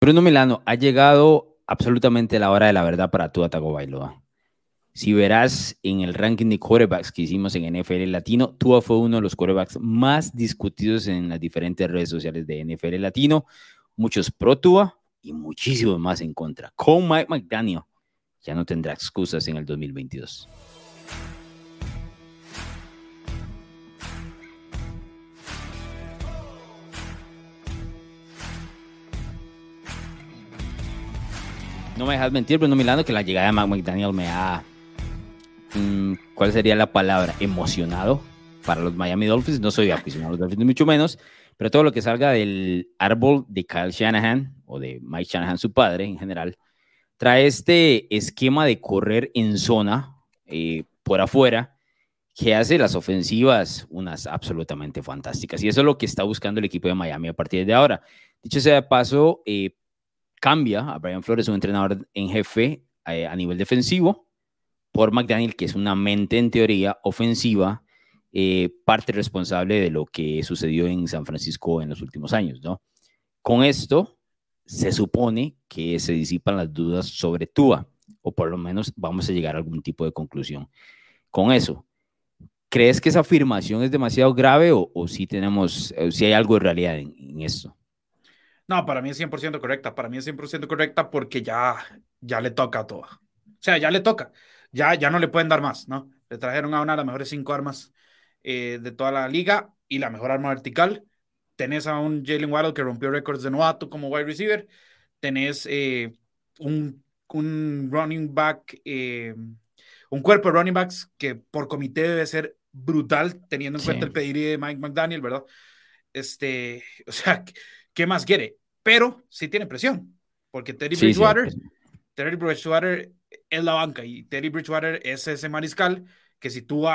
Bruno Milano, ha llegado absolutamente la hora de la verdad para tu Tagovailoa. Si verás en el ranking de quarterbacks que hicimos en NFL Latino, Tua fue uno de los quarterbacks más discutidos en las diferentes redes sociales de NFL Latino. Muchos pro Tua y muchísimos más en contra. Con Mike McDaniel ya no tendrá excusas en el 2022. No me dejas mentir, Bruno Milano, que la llegada de Mike McDaniel me ha Mm, ¿cuál sería la palabra? Emocionado para los Miami Dolphins. No soy aficionado a los Dolphins, mucho menos, pero todo lo que salga del árbol de Kyle Shanahan o de Mike Shanahan, su padre en general, trae este esquema de correr en zona eh, por afuera que hace las ofensivas unas absolutamente fantásticas. Y eso es lo que está buscando el equipo de Miami a partir de ahora. Dicho sea de paso, eh, cambia a Brian Flores, un entrenador en jefe eh, a nivel defensivo, por McDaniel, que es una mente en teoría ofensiva, eh, parte responsable de lo que sucedió en San Francisco en los últimos años, ¿no? Con esto se supone que se disipan las dudas sobre Tua, o por lo menos vamos a llegar a algún tipo de conclusión. Con eso, ¿crees que esa afirmación es demasiado grave o, si tenemos, si hay algo de realidad en, esto? No, para mí es 100% correcta. Para mí es 100% correcta porque ya, ya le toca a Tua. O sea, ya le toca ya, ya no le pueden dar más, ¿no? Le trajeron a una de las mejores cinco armas eh, de toda la liga y la mejor arma vertical. Tenés a un Jalen Waddle que rompió récords de novato como wide receiver. Tenés eh, un, un, running back, eh, un cuerpo de running backs que por comité debe ser brutal, teniendo en cuenta el pedido de Mike McDaniel, ¿verdad? Este, o sea, ¿qué más quiere? Pero sí tiene presión, porque Teddy Bridgewater, Teddy Bridgewater es la banca y Teddy Bridgewater es ese mariscal que si tú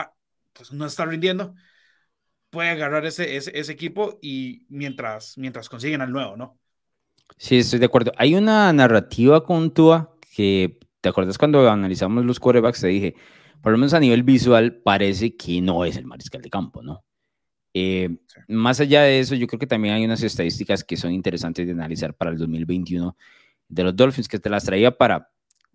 pues no está rindiendo, puede agarrar ese, ese, equipo y mientras, mientras consiguen al nuevo, ¿no? Sí, estoy de acuerdo. Hay una narrativa con Tua que, ¿te acuerdas cuando analizamos los quarterbacks? Te dije, por lo menos a nivel visual, parece que no es el mariscal de campo, ¿no? Eh, más allá de eso, yo creo que también hay unas estadísticas que son interesantes de analizar para el 2021 de los Dolphins, que te las traía para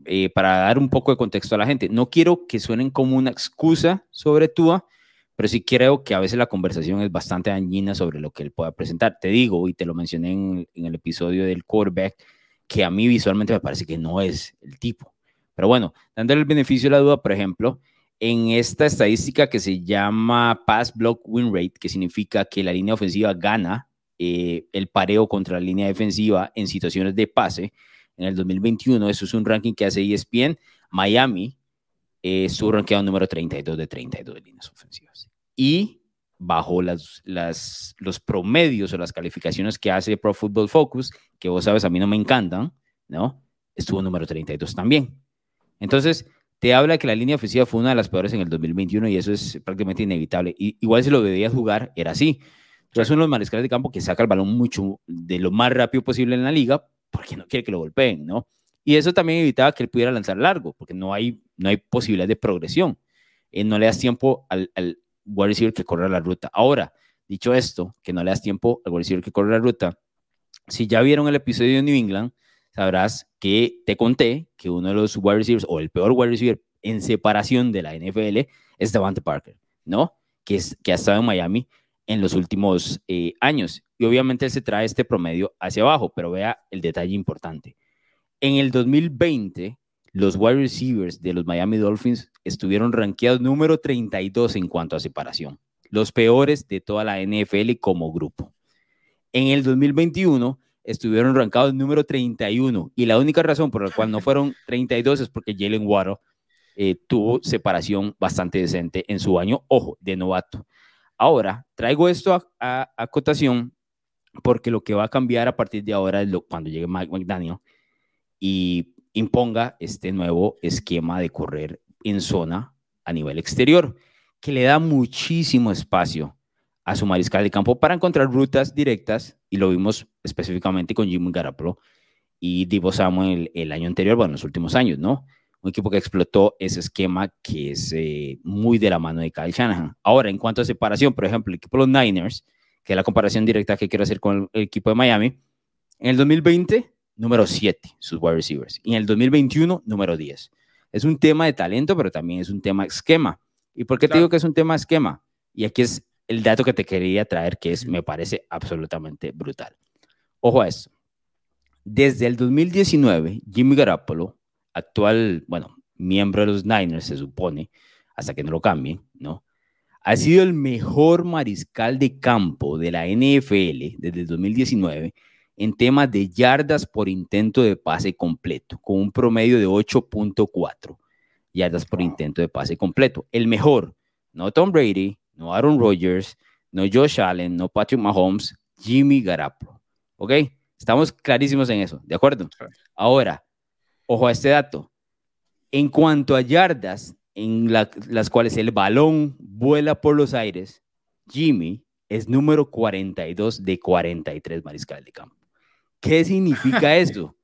eh, para dar un poco de contexto a la gente. No quiero que suenen como una excusa sobre Tua, pero sí creo que a veces la conversación es bastante dañina sobre lo que él pueda presentar. Te digo, y te lo mencioné en, el episodio del quarterback, que a mí visualmente me parece que no es el tipo. Pero bueno, dándole el beneficio de la duda, por ejemplo, en esta estadística que se llama Pass Block Win Rate, que significa que la línea ofensiva gana eh, el pareo contra la línea defensiva en situaciones de pase, en el 2021. Eso es un ranking que hace ESPN. Miami eh, su rankeado número 32 de 32 de líneas ofensivas. Y bajo las, las, los promedios o las calificaciones que hace Pro Football Focus, que vos sabes, a mí no me encantan, ¿no? Estuvo número 32 también. Entonces, te habla que la línea ofensiva fue una de las peores en el 2021 y eso es prácticamente inevitable. Y, igual si lo debías jugar, era así. Entonces, son los mariscales de campo que saca el balón mucho de lo más rápido posible en la liga, porque no quiere que lo golpeen, ¿no? Y eso también evitaba que él pudiera lanzar largo, porque no hay, no hay posibilidad de progresión. Eh, no le das tiempo al, al receiver que corre la ruta. Ahora, dicho esto, que no le das tiempo al wide receiver que corre la ruta, si ya vieron el episodio de New England, sabrás que te conté que uno de los wide receivers, o el peor wide receiver en separación de la NFL, es Devante Parker, ¿no? Que, es, que ha estado en Miami en los últimos eh, años. Y obviamente se trae este promedio hacia abajo, pero vea el detalle importante. En el 2020, los wide receivers de los Miami Dolphins estuvieron rankeados número 32 en cuanto a separación, los peores de toda la NFL como grupo. En el 2021 estuvieron rankeados número 31 y la única razón por la cual no fueron 32 es porque Jalen Waddle eh, tuvo separación bastante decente en su año, ojo, de novato. Ahora, traigo esto a, a, a cotación porque lo que va a cambiar a partir de ahora es lo, cuando llegue Mike McDaniel y imponga este nuevo esquema de correr en zona a nivel exterior, que le da muchísimo espacio a su mariscal de campo para encontrar rutas directas, y lo vimos específicamente con Jimmy Garoppolo y Divo Samuel el, año anterior, bueno, los últimos años, ¿no? Un equipo que explotó ese esquema que es eh, muy de la mano de Kyle Shanahan. Ahora, en cuanto a separación, por ejemplo, el equipo de los Niners, que es la comparación directa que quiero hacer con el equipo de Miami. En el 2020 número 7, sus wide receivers. Y en el 2021, número 10. Es un tema de talento, pero también es un tema esquema. ¿Y por qué te digo que es un tema esquema? Y aquí es el dato que te quería traer, que es, me parece absolutamente brutal. Ojo a esto. Desde el 2019, Jimmy Garoppolo, actual, bueno, miembro de los Niners, se supone, hasta que no lo cambien, ¿no? Ha sido el mejor mariscal de campo de la NFL desde el 2019 en temas de yardas por intento de pase completo, con un promedio de 8.4 yardas por intento de pase completo. El mejor, no Tom Brady, no Aaron Rodgers, no Josh Allen, no Patrick Mahomes, Jimmy Garoppolo. ¿Ok? Estamos clarísimos en eso, ¿de acuerdo? Ahora, ojo a este dato. En cuanto a yardas en las cuales el balón vuela por los aires, Jimmy es número 42 de 43 mariscal de campo. ¿Qué significa esto?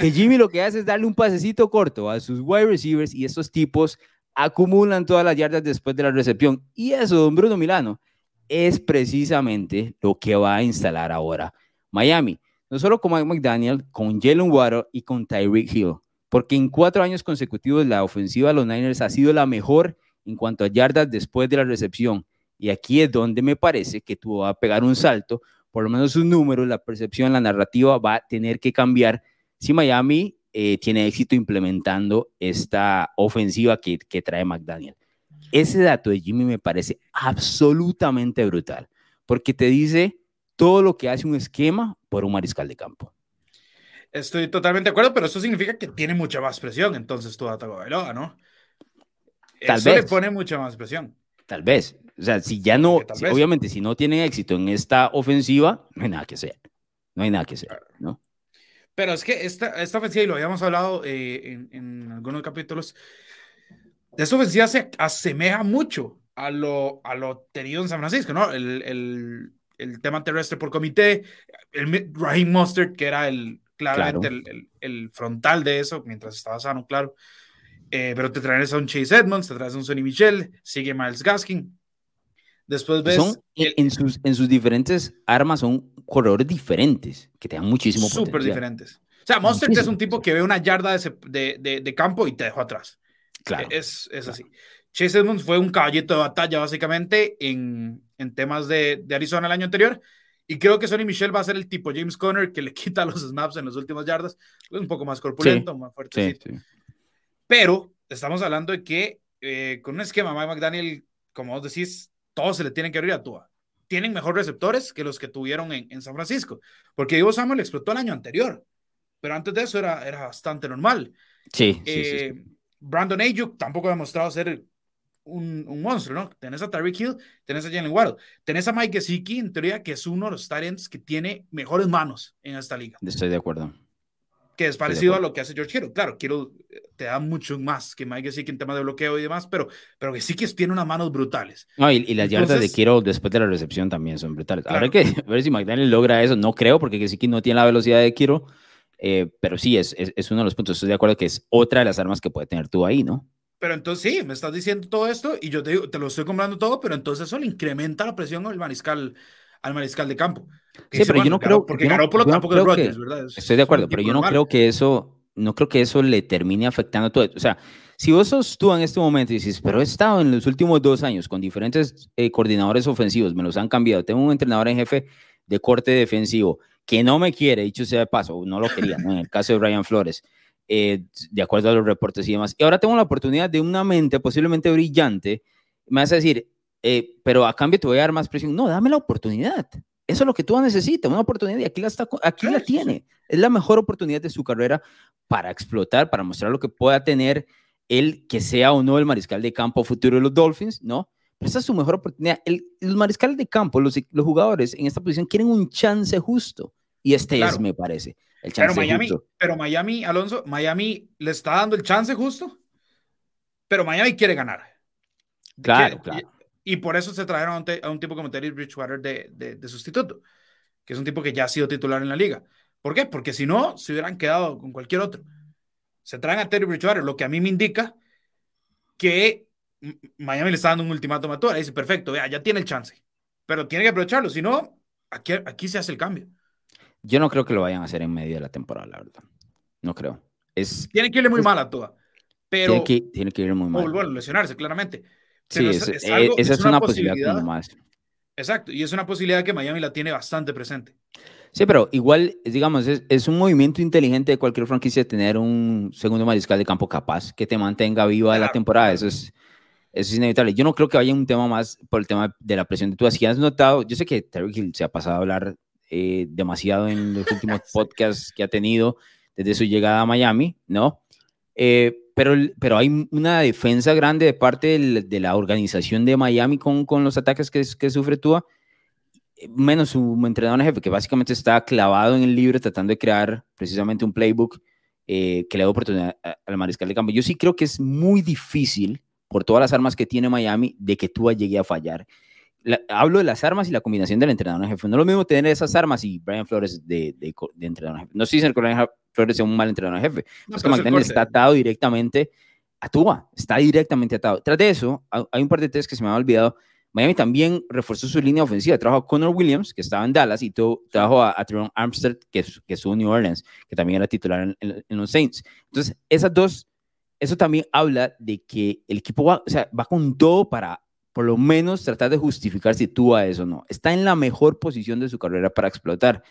Que Jimmy lo que hace es darle un pasecito corto a sus wide receivers y estos tipos acumulan todas las yardas después de la recepción. Y eso, don Bruno Milano, es precisamente lo que va a instalar ahora Miami no solo con Mike McDaniel, con Jalen Waddle y con Tyreek Hill, porque en cuatro años consecutivos la ofensiva de los Niners ha sido la mejor en cuanto a yardas después de la recepción. Y aquí es donde me parece que tú vas a pegar un salto, por lo menos sus números, la percepción, la narrativa va a tener que cambiar si Miami eh, tiene éxito implementando esta ofensiva que, que trae McDaniel. Ese dato de Jimmy me parece absolutamente brutal, porque te dice todo lo que hace un esquema por un mariscal de campo. Estoy totalmente de acuerdo, pero eso significa que tiene mucha más presión, entonces tu Tagovailoa, ¿no? Tal eso vez. le pone mucha más presión. Tal vez. O sea, si ya no, obviamente, si no tienen éxito en esta ofensiva, no hay nada que hacer. No hay nada que hacer, ¿no? Pero es que esta, esta ofensiva, y lo habíamos hablado eh, en, en, algunos capítulos, esta ofensiva se asemeja mucho a lo, a lo tenido en San Francisco, ¿no? El, el, el tema terrestre por comité, el Raheem Mustard, que era el, claramente el, el, frontal de eso, mientras estaba sano, claro. Eh, pero te traes a un Chase Edmonds, te traes a un Sonny Michel, sigue Miles Gaskin. Después ves. Son, en, sus, en sus diferentes armas son corredores diferentes, que te dan muchísimo Súper diferentes. O sea, Mustard es un tipo que ve una yarda de, de, de, campo y te dejó atrás. Claro. Es, es así. Chase Edmonds fue un caballito de batalla, básicamente, en, en temas de, de, Arizona el año anterior. Y creo que Sonny Michel va a ser el tipo James Conner que le quita los snaps en los últimos yardas. Es un poco más corpulento, más fuerte. Pero estamos hablando de que eh, con un esquema, Mike McDaniel, como vos decís, todo se le tiene que abrir a Tua. Tienen mejores receptores que los que tuvieron en, en San Francisco. Porque Ivo Samuel explotó el año anterior. Pero antes de eso era, era bastante normal. Sí, eh, Brandon Ayuk tampoco ha demostrado ser un, monstruo, ¿no? Tenés a Tyreek Hill, tenés a Jalen Waddle, tenés a Mike Gesicki, en teoría, que es uno de los talents que tiene mejores manos en esta liga. Estoy de acuerdo. Que es parecido a lo que hace George Kittle. Claro, Kittle eh, te da mucho más que Mike Gesicki en tema de bloqueo y demás, pero, pero Gesicki tiene unas manos brutales. No, y, las yardas de Kittle después de la recepción también son brutales. Habrá que ver si McDaniel logra eso. No creo, porque Gesicki no tiene la velocidad de Kittle. Eh, pero sí, es, es, es, uno de los puntos. Estoy de acuerdo que es otra de las armas que puede tener tú ahí, ¿no? Pero entonces sí, me estás diciendo todo esto y yo te, digo, te lo estoy comprando todo, pero entonces eso le incrementa la presión al mariscal, al mariscal de campo. Sí, pero yo no creo porque Garoppolo tampoco es Rodgers, ¿verdad? estoy de acuerdo, pero yo no creo que eso, no creo que eso le termine afectando todo. O sea, si vos sos tú en este momento y dices, pero he estado en los últimos dos años con diferentes eh, coordinadores ofensivos, me los han cambiado, tengo un entrenador en jefe de corte defensivo que no me quiere, dicho sea de paso, no lo quería, ¿no? en el caso de Brian Flores eh, de acuerdo a los reportes y demás. Y ahora tengo la oportunidad de una mente posiblemente brillante. Me vas a decir, eh, pero a cambio te voy a dar más presión. No, dame la oportunidad. Eso es lo que tú necesitas, una oportunidad y aquí la, está, aquí la tiene. Es la mejor oportunidad de su carrera para explotar, para mostrar lo que pueda tener él, que sea o no el mariscal de campo futuro de los Dolphins, ¿no? Pero esa es su mejor oportunidad. El, los mariscales de campo, los, los jugadores en esta posición quieren un chance justo y este es, me parece pero Miami, pero Miami, Alonso, Miami le está dando el chance justo, pero Miami quiere ganar. Claro, claro. Y, por eso se trajeron a un, tipo como Terry Bridgewater de, de, sustituto, que es un tipo que ya ha sido titular en la liga. ¿Por qué? Porque si no, se hubieran quedado con cualquier otro. Se traen a Terry Bridgewater, lo que a mí me indica que Miami le está dando un ultimátum a Tua. Dice, perfecto, ya tiene el chance, pero tiene que aprovecharlo. Si no, aquí, aquí se hace el cambio. Yo no creo que lo vayan a hacer en medio de la temporada, la verdad. No creo. Es, tiene que irle muy mal a Tua. Pero, tiene, que, tiene que muy mal. bueno, lesionarse, claramente. Sí, es, eh, esa es, una, posibilidad, más. Exacto, y es una posibilidad que Miami la tiene bastante presente. Sí, pero igual, digamos, es, es, un movimiento inteligente de cualquier franquicia tener un segundo mariscal de campo capaz que te mantenga viva la temporada. Eso es, eso es inevitable. Yo no creo que haya un tema más por el tema de la presión de tú. Si has notado, yo sé que Terry Hill se ha pasado a hablar eh, demasiado en los últimos podcasts que ha tenido desde su llegada a Miami, ¿no? Eh, pero, pero hay una defensa grande de parte de la organización de Miami con, con los ataques que, que sufre Tua, menos su entrenador jefe, que básicamente está clavado en el libro tratando de crear precisamente un playbook eh, que le da oportunidad al mariscal de campo. Yo sí creo que es muy difícil, por todas las armas que tiene Miami, de que Tua llegue a fallar hablo de las armas y la combinación del entrenador jefe. No es lo mismo tener esas armas y Brian Flores de, de, entrenador jefe. No si el Brian Flores es un mal entrenador jefe. No, es que está atado directamente a Tua, está directamente atado. Tras de eso, hay un par de test que se me ha olvidado. Miami también reforzó su línea ofensiva. Trajo a Connor Williams, que estaba en Dallas, y trajo a, a Armstead, que, que estuvo en New Orleans, que también era titular en, los Saints. Entonces, esas dos, eso también habla de que el equipo va, o sea, va con todo para por lo menos tratar de justificar si tú a eso no. Está en la mejor posición de su carrera para explotar.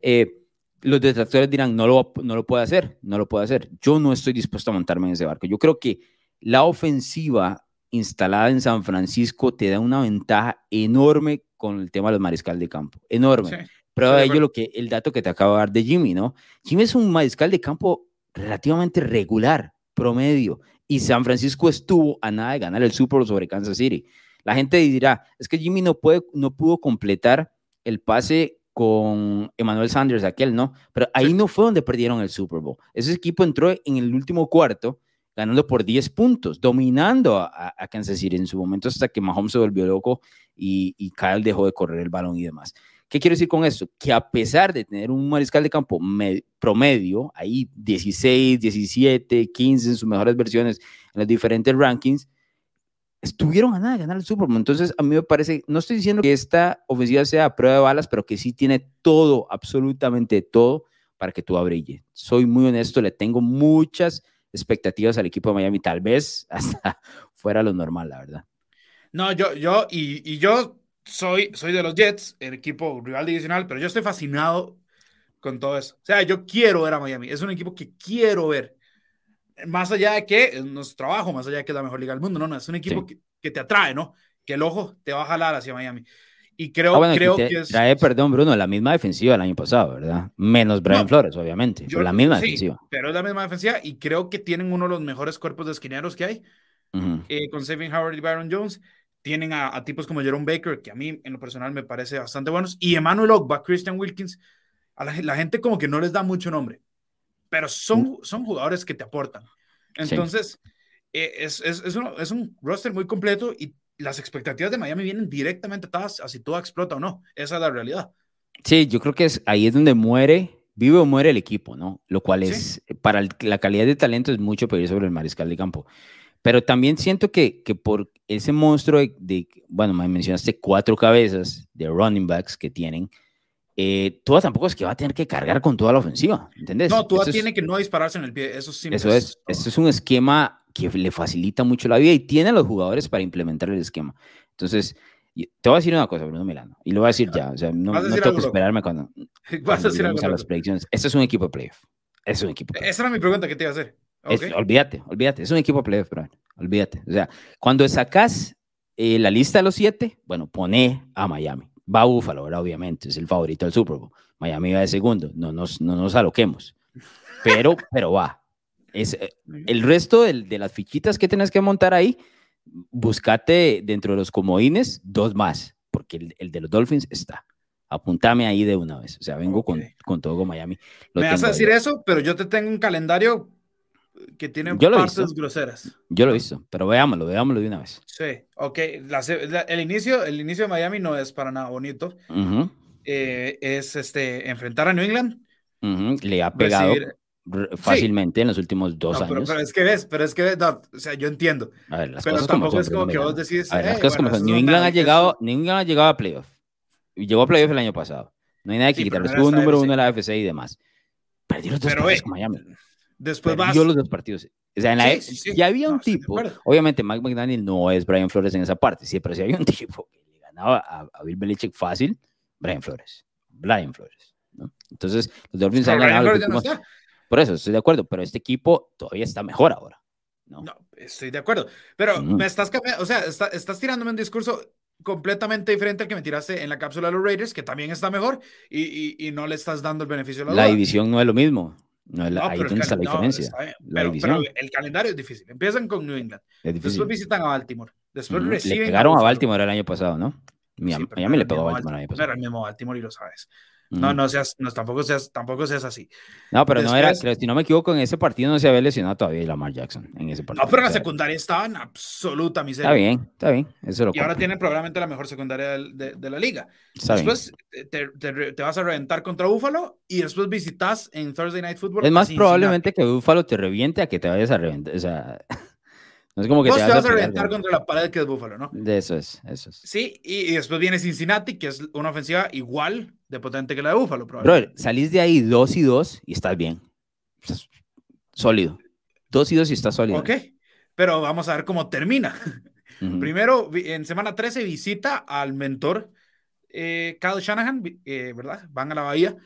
Eh, los detractores dirán, no lo, no lo puede hacer, no lo puede hacer. Yo no estoy dispuesto a montarme en ese barco. Yo creo que la ofensiva instalada en San Francisco te da una ventaja enorme con el tema de los mariscal de campo. Enorme. Pero de ello lo que, el dato que te acabo de dar de Jimmy, ¿no? Jimmy es un mariscal de campo relativamente regular, promedio. Y San Francisco estuvo a nada de ganar el Super Bowl sobre Kansas City. La gente dirá, es que Jimmy no, puede, no pudo completar el pase con Emmanuel Sanders, aquel, ¿no? Pero ahí no fue donde perdieron el Super Bowl. Ese equipo entró en el último cuarto ganando por 10 puntos, dominando a, Kansas City en su momento hasta que Mahomes se volvió loco y, y Kyle dejó de correr el balón y demás. ¿Qué quiero decir con esto? Que a pesar de tener un mariscal de campo promedio, ahí 16, 17, 15 en sus mejores versiones en los diferentes rankings, estuvieron a nada de ganar el Super Bowl. Entonces, a mí me parece, no estoy diciendo que esta ofensiva sea a prueba de balas, pero que sí tiene todo, absolutamente todo, para que tú brille. Soy muy honesto, le tengo muchas expectativas al equipo de Miami, tal vez hasta fuera lo normal, la verdad. No, yo, yo, y, yo soy, soy de los Jets, el equipo rival divisional, pero yo estoy fascinado con todo eso. O sea, yo quiero ver a Miami, es un equipo que quiero ver más allá de que es nuestro trabajo, más allá de que es la mejor liga del mundo, no, no, es un equipo que, que, te atrae, ¿no? Que el ojo te va a jalar hacia Miami. Y creo, ah, creo que es... Trae, perdón, Bruno, la misma defensiva del año pasado, ¿verdad? Menos Brian Flores, obviamente, pero la misma defensiva. Pero es la misma defensiva y creo que tienen uno de los mejores cuerpos de esquineros que hay, eh, con Saving Howard y Byron Jones. Tienen a, tipos como Jerome Baker, que a mí en lo personal me parece bastante buenos, y Emmanuel Ogba, Christian Wilkins. A la, la gente como que no les da mucho nombre, pero son, son jugadores que te aportan. Entonces, eh, es, es, es, un, es, un, roster muy completo y las expectativas de Miami vienen directamente atadas a si todo explota o no. Esa es la realidad. Sí, yo creo que es, ahí es donde muere, vive o muere el equipo, ¿no? Lo cual es, para la calidad de talento es mucho pedir sobre el mariscal de campo. Pero también siento que, que por ese monstruo de, de, bueno, me mencionaste cuatro cabezas de running backs que tienen, eh, Tua tampoco es que va a tener que cargar con toda la ofensiva, ¿entendés? No, Tua tiene que no dispararse en el pie, eso sí. Eso es, esto es un esquema que le facilita mucho la vida y tiene a los jugadores para implementar el esquema. Entonces, te voy a decir una cosa, Bruno Milano, y lo voy a decir ya, o sea, no, no tengo que esperarme cuando, Vas a, decir algo, a las predicciones. Este es un equipo de playoff. Es un equipo. Esa era mi pregunta que te iba a hacer. olvídate, olvídate, es un equipo de playoff, bro. Olvídate. O sea, cuando sacas eh, la lista de los siete, bueno, pone a Miami va a Búfalo, obviamente, es el favorito del Super Bowl. Miami va de segundo, no nos, no nos aloquemos. Pero, pero va. Es, eh, el resto de, de las fichitas que tienes que montar ahí, búscate dentro de los comodines dos más, porque el, el de los Dolphins está. Apuntame ahí de una vez. O sea, vengo con, con, todo con Miami. Me vas a decir eso, pero yo te tengo un calendario que tienen partes groseras. Yo lo he visto, pero veámoslo, veámoslo de una vez. Sí, ok. el, inicio, el inicio de Miami no es para nada bonito. Eh, es este, enfrentar a New England. Le ha pegado fácilmente en los últimos dos años. Pero, es que ves, pero es que ves, o sea, yo entiendo. A ver, las pero cosas tampoco como es como que vos decís. Ver, las cosas como New England, ha llegado, New England ha llegado a playoff. Llegó a playoff el año pasado. No hay nada que Sí, pero quitar. no era Estuvo número uno de la FC y demás. Perdió los dos Pero, eh, con Miami. Después vas. Perdió los dos partidos. O sea, en la Sí, E- sí, sí. ya había No, un tipo, obviamente Mike McDaniel no es Brian Flores en esa parte, sí, pero si había un tipo que le ganaba a, a Bill Belichick fácil, Brian Flores. Brian Flores. ¿no? Entonces, los Dolphins Pero han ganado los no. Por eso, estoy de acuerdo, pero este equipo todavía está mejor ahora. ¿no? No, estoy de acuerdo. Pero me estás cambiando, o sea, está- estás tirándome un discurso completamente diferente al que me tiraste en la cápsula de los Raiders, que también está mejor, y, y- y no le estás dando el beneficio de la, La duda. división no es lo mismo. No la- No, ahí pero está la no, diferencia. está bien, La pero, pero el calendario es difícil. Empiezan con New England, después visitan a Baltimore, después Ujú. reciben Le pegaron a. Baltimore el año pasado, ¿no? Miami, Sí, pero Miami no le pegó a Baltimore el año No era pasado. el mismo Baltimore y lo sabes. No, no seas, no, tampoco seas, tampoco seas así. No, pero no era, creo- si no me equivoco, en ese partido no se había lesionado todavía Lamar Jackson. En ese partido. No, pero la secundaria estaba en absoluta miseria. Está bien, está bien. Eso lo Y ahora tienen probablemente la mejor secundaria de, de la liga. Está después te, te- te vas a reventar contra Buffalo y después visitas en Thursday Night Football. Es más probablemente que Buffalo te reviente a que te vayas a reventar. O sea, no es como que Vos te te vas a a reventar contra la pared que es Buffalo, ¿no? De eso es, eso es. Sí, y, y después viene Cincinnati, que es una ofensiva igual de potente que la de Brother, probablemente. salís de ahí 2 y 2 y estás bien. Estás sólido. 2 y 2 y estás sólido. Ok, pero vamos a ver cómo termina. Ujú. Primero, vi- en semana 13 visita al mentor eh, Kyle Shanahan, eh, ¿verdad? Van a la Bahía.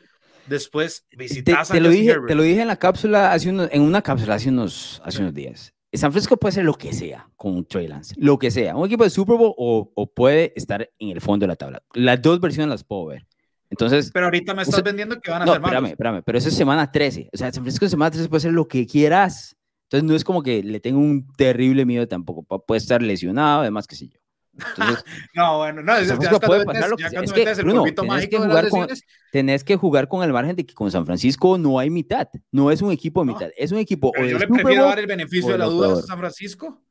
Después Te, visitas te a lo dije, Herbert. te lo dije en la cápsula, hace unos, en una cápsula hace unos, hace unos días. San Francisco puede ser lo que sea con Trey Lance, lo que sea. Un equipo de Super Bowl o, o puede estar en el fondo de la tabla. Las dos versiones las puedo ver. Entonces, Pero ahorita me estás Eso- vendiendo que van a no, ser malos. espérame, espérame, pero eso es semana 13. O sea, San Francisco en semana 13 puede ser lo que quieras. Entonces, no es como que le tengo un terrible miedo tampoco. Pu- Puede estar lesionado, además, qué sé yo. Entonces, No, bueno, no, es, ya puede pasar lo que sea. Es que, metes el Bruno, polvito tenés que jugar con- tenés que jugar con el margen de que con San Francisco no hay mitad. No es un equipo de No. mitad. Es un equipo pero o yo le prefiero dar el beneficio o de la duda a. San Francisco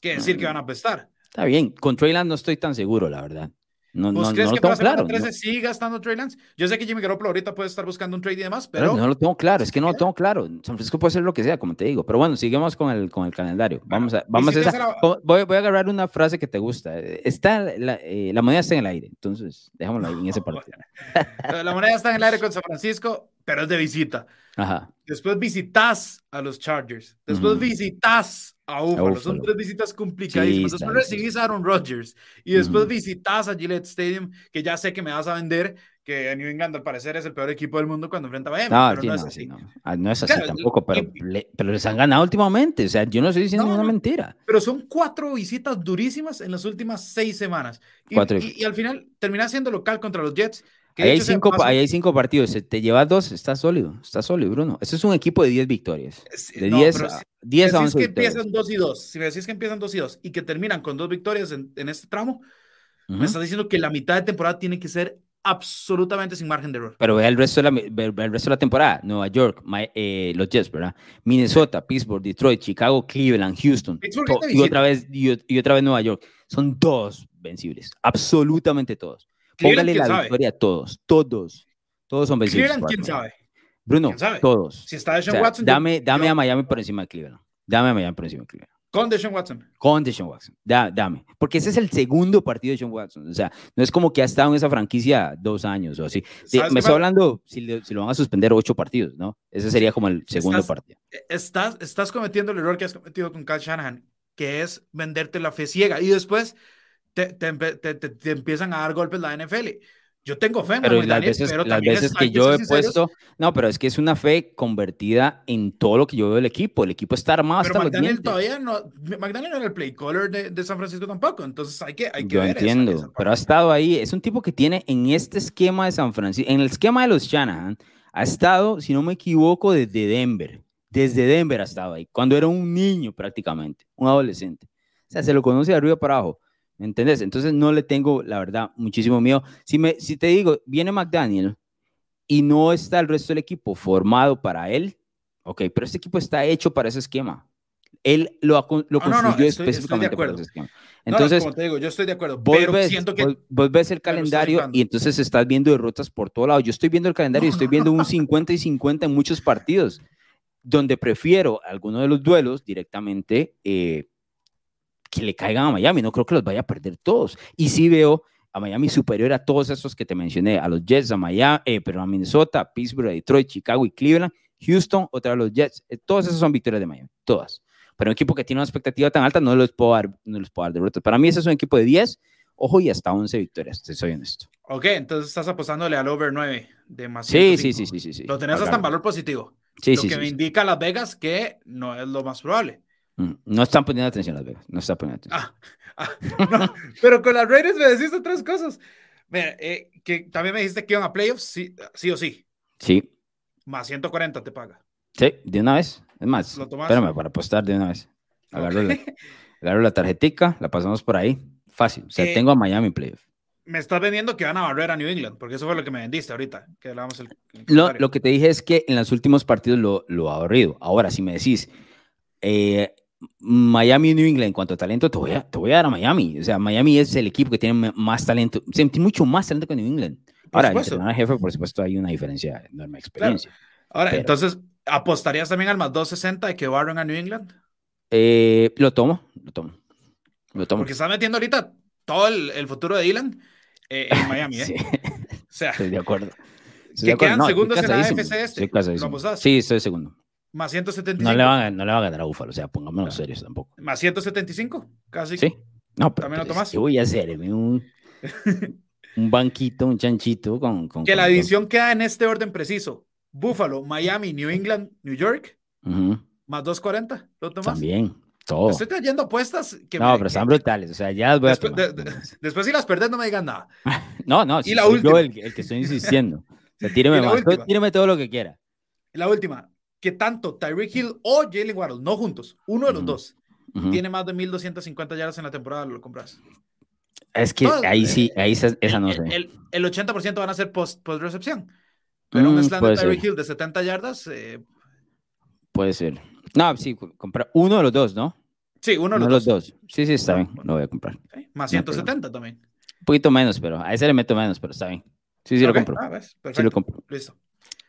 que decir que van a apestar. Está bien, con Trey Lance no estoy tan seguro, la verdad. No, ¿Vos no, crees no lo que para tengo semana claro. 13 no- sigue estando Trey Lance? Yo sé que Jimmy Garoppolo ahorita puede estar buscando un trade y demás, pero pero no lo tengo claro, es que no lo tengo claro. San Francisco puede ser lo que sea, como te digo. Pero bueno, sigamos con el, con el calendario. Vamos a, vamos a visitas esa- a la- voy, voy a agarrar una frase que te gusta. Está, la, eh, la moneda está en el aire, entonces déjamelo ahí en ese partido. la moneda está en el aire con San Francisco, pero es de visita. Ajá. Después visitas a los Chargers. Después Ujú. visitas a Buffalo. Son tres visitas complicadísimas. Sí, después está recibís a Aaron Rodgers. Y después Ujú. visitas a Gillette Stadium, que ya sé que me vas a vender, que New England al parecer es el peor equipo del mundo cuando enfrenta a Miami. No, pero sí, no es sí, así. no. Ah, no es así Claro, tampoco, pero, y- le- pero les han ganado últimamente. O sea, yo no estoy diciendo una mentira. Pero son cuatro visitas durísimas en las últimas seis semanas. Y, y- y al final termina siendo local contra los Jets. Ahí hay, cinco, paso, ahí hay cinco partidos. Te llevas dos, está sólido. Está sólido, Bruno. Este es un equipo de 10 victorias. De no, 10 pero a, si- 10 si a decís 11 que victorias. empiezan 2 y 2, si me decís que empiezan 2 y 2 y que terminan con dos victorias en, en este tramo, me estás diciendo que la mitad de temporada tiene que ser absolutamente sin margen de error. Pero vea el resto de la, ve- ve el resto de la temporada. Nueva York, eh, los Jets, ¿verdad? Minnesota, Pittsburgh, Detroit, Chicago, Cleveland, Houston. Y, otra vez, y otra vez Nueva York. Son todos vencibles. Absolutamente todos. Póngale la sabe. victoria a todos. Todos. Todos son vencibles. Cleveland, quién sabe. Bruno, ¿Quién sabe? todos. Si está Deshaun O sea, Watson, dame dame yo- a Miami por encima de Cleveland. Dame a Miami por encima de Cleveland. con Deshaun Watson. Con Deshaun Watson. Da- dame. Porque ese es el segundo partido de Deshaun Watson. O sea, no es como que ha estado en esa franquicia dos años o así. Sí, ¿Sabes me pasa? hablando si, le- si lo van a suspender ocho partidos, ¿no? Ese sería como el segundo Estás- partido. Estás, estás cometiendo el error que has cometido con Kyle Shanahan, que es venderte la fe ciega y después te, te, te- te- empiezan a dar golpes la NFL. Yo tengo fe Pero las Daniel, veces, pero las veces es- que yo he puesto, no, pero es que es una fe convertida en todo lo que yo veo del equipo. El equipo está armado Pero hasta los McDaniel dientes. todavía no. McDaniel no era el play caller de, de San Francisco tampoco. Entonces hay que, hay que Yo ver esa- entiendo, esa pero ha estado ahí. Es un tipo que tiene en este esquema de San Francisco, en el esquema de los Shanahan, ha estado, si no me equivoco, desde Denver. Desde Denver ha estado ahí, cuando era un niño prácticamente, un adolescente. O sea, se lo conoce de arriba para abajo. ¿Me entendés? Entonces no le tengo, la verdad, muchísimo miedo. Si, me, si te digo, viene McDaniel y no está el resto del equipo formado para él, ok, pero este equipo está hecho para ese esquema. Él lo, lo No, no, no, construyó estoy- estoy de específicamente para ese esquema. Entonces, como te digo, yo estoy de acuerdo. vos Pero ves, siento que. vos, vos ves el calendario y entonces estás viendo derrotas por todo lado. Yo estoy viendo el calendario y estoy viendo un 50 y 50 en muchos partidos, donde prefiero alguno de los duelos directamente eh, que le caigan a Miami. No creo que los vaya a perder todos. Y sí veo a Miami superior a todos esos que te mencioné, a los Jets, a Miami, eh, pero a Minnesota, Pittsburgh, Detroit, Chicago y Cleveland, Houston, otra vez los Jets, eh, todas esas son victorias de Miami, todas. Pero un equipo que tiene una expectativa tan alta no les puedo dar, no les puedo dar derrotas. Para mí ese es un equipo de 10, ojo, y hasta 11 victorias, si soy honesto. Ok, entonces estás apostándole al over 9 de más. Sí, sí, sí, sí, sí, sí. Lo tenés hasta en valor positivo. Sí, lo sí, que me indica Las Vegas que no es lo más probable. Mm, No están poniendo atención Las Vegas, no están poniendo atención. Ah, ah, no, pero con las Raiders me decís otras cosas. Mira, eh, que también me dijiste que iban a playoffs, sí, sí o sí. Sí, Más 140 te paga. sí, de una vez. Es más, ¿Lo espérame para apostar de una vez. Agarro, la, agarro la tarjetica, la pasamos por ahí. Fácil. O sea, Eh, tengo a Miami playoff. Me estás vendiendo que van a barrer a New England, porque eso fue lo que me vendiste ahorita, que el, el Lo, lo que te dije es que en los últimos partidos lo, lo ha barrido. Ahora, si me decís eh, Miami y New England en cuanto a talento, te voy, a, te voy a dar a Miami. O sea, Miami es el equipo que tiene más talento, tiene mucho más talento que New England. Ahora, el supuesto. entrenador jefe, por supuesto, hay una diferencia enorme experiencia. Ahora, pero- entonces, ¿apostarías también al más 260 de que barren a New England? Eh, lo tomo, lo tomo. Lo tomo. Porque estás metiendo ahorita todo el, el futuro de Dylan eh, en Miami, ¿eh? Sí, O sea, estoy de acuerdo. Estoy Que de acuerdo. quedan No, segundos en la AFC este. Sí, estoy segundo. Más 175. No le, van a, no le van a ganar a Búfalo, o sea, pongámonos Claro. serios tampoco. Más 175, casi. Sí. No, pero ¿También lo tomás? ¿qué voy a hacer? Un, un banquito, un chanchito con... con Que la con- división queda en este orden preciso. Buffalo, Miami, New England, New York, más 240. ¿Lo tomas? También, todo. Estoy trayendo apuestas que No, me- pero que- están brutales, o sea, ya las voy a Después, tomar. de- de- después si las perdés no me digan nada. No, no, si la soy última. yo el, el que estoy insistiendo. O sea, tíreme más, tíreme todo lo que quiera. La última, que tanto Tyreek Hill o Jalen Waddle, no juntos, uno de los Ujú. dos, Ujú. tiene más de 1250 yardas en la temporada, lo compras. Es que todo, ahí sí, eh, ahí esa, esa no el, sé. el, el 80% van a ser post, post recepción. Pero un Mm, slam puede de Tyreek Hill de 70 yardas, eh, puede ser. No, sí, comprar uno de los dos, ¿no? sí, uno de Uno los de dos. los dos. Sí, sí, está bien, lo voy a comprar. Sí, Más No hay problema. 170 también. Un poquito menos, pero a ese le meto menos, pero está bien. Sí, sí lo Ok, compro. ah, Sí lo compro. listo.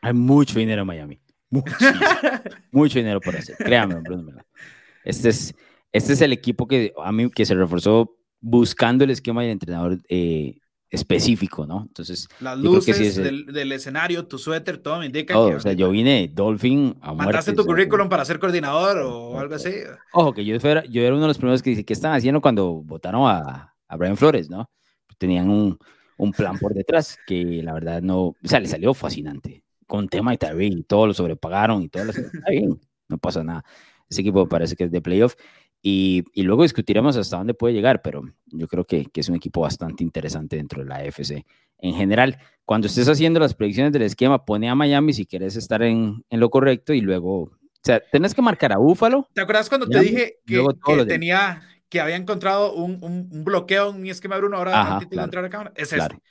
Hay mucho dinero en Miami. Muchísimo. mucho dinero por hacer. Créame, Bruno. Este es, este es el equipo que a mí que se reforzó buscando el esquema del entrenador eh, específico, ¿no? Entonces, Las luces sí es el- del, del escenario, tu suéter, todo me indica todo, que o sea, yo vine Dolphin a muerte. mandaste tu currículum para ser coordinador o algo así. Ojo, que yo, fuera, yo era uno de los primeros que dice, ¿qué están haciendo cuando votaron a, a Brian Flores, no? Tenían un, un plan por detrás que la verdad no, o sea, le salió fascinante. Con tema de Tyreek y todo lo sobrepagaron y todo lo está bien, no pasa nada. Ese equipo parece que es de playoff y, y luego discutiremos hasta dónde puede llegar, pero yo creo que, que es un equipo bastante interesante dentro de la AFC. En general, cuando estés haciendo las predicciones del esquema, pone a Miami si quieres estar en, en lo correcto y luego, o sea, tenés que marcar a Búfalo ¿Te acuerdas cuando te dije que, que tenía, que había encontrado un, un, un bloqueo en mi esquema Bruno ahora Ajá, claro, entrar a cámara? Es claro. este.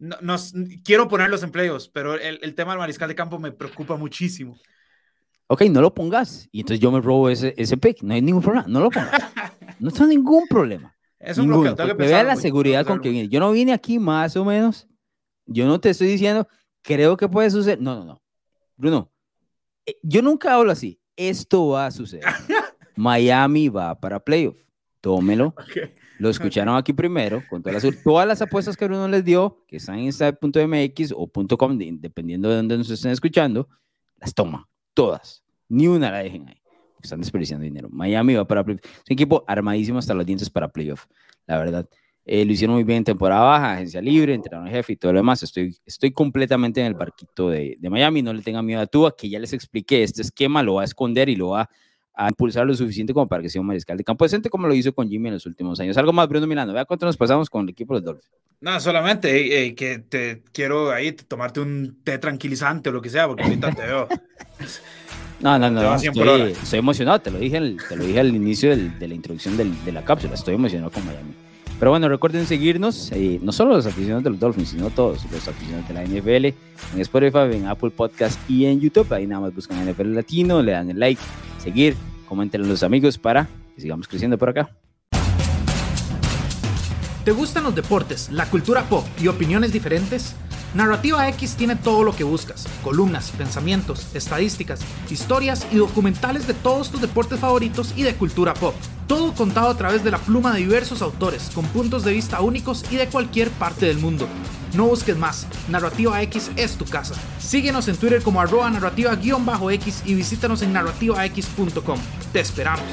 No, nos- quiero ponerlos en playoffs, pero el, el tema del mariscal de campo me preocupa muchísimo. Ok, no lo pongas. Y entonces yo me robo ese, ese pick. No hay ningún problema. No lo pongas. No tengo ningún problema. Es un Ninguno. bloqueo, que vea la mucho, seguridad con que viene. Yo no vine aquí más o menos. Yo no te estoy diciendo, creo que puede suceder. No, no, no. Bruno, eh, yo nunca hablo así. Esto va a suceder. Miami va para playoff. Tómelo. Lo escucharon aquí primero, con todas las, todas las apuestas que Bruno les dio, que están en esta.mx o .com, de- dependiendo de dónde nos estén escuchando, las toma, todas. Ni una la dejen ahí. porque Están desperdiciando dinero. Miami va para playoff. Es un equipo armadísimo hasta los dientes para playoff, la verdad. Eh, lo hicieron muy bien en temporada baja, agencia libre, entrenador jefe y todo lo demás. Estoy, estoy completamente en el barquito de, de Miami. No le tengan miedo a Tua, que ya les expliqué. Este esquema lo va a esconder y lo va a impulsar lo suficiente como para que sea un mariscal de campo decente como lo hizo con Jimmy en los últimos años. Algo más, Bruno Milano. Vea cuánto nos pasamos con el equipo de los Dolphins. No, solamente eh, eh, que te quiero ahí tomarte un té tranquilizante o lo que sea, porque ahorita te veo. No, no, no. Te va no, a 100 por estoy, estoy emocionado. Te lo dije, al- te lo dije al inicio del- de la introducción del- de la cápsula. Estoy emocionado con Miami. Pero bueno, recuerden seguirnos, eh, no solo los aficionados de los Dolphins, sino todos los aficionados de la NFL, en Spotify, en Apple Podcast y en YouTube. Ahí nada más buscan NFL Latino, le dan el like, seguir, comenten a los amigos para que sigamos creciendo por acá. ¿Te gustan los deportes, la cultura pop y opiniones diferentes? Narrativa X tiene todo lo que buscas. Columnas, pensamientos, estadísticas, historias y documentales de todos tus deportes favoritos y de cultura pop. Todo contado a través de la pluma de diversos autores, con puntos de vista únicos y de cualquier parte del mundo. No busques más, Narrativa X es tu casa. Síguenos en Twitter como arroba narrativa-x y visítanos en narrativax.com. Te esperamos.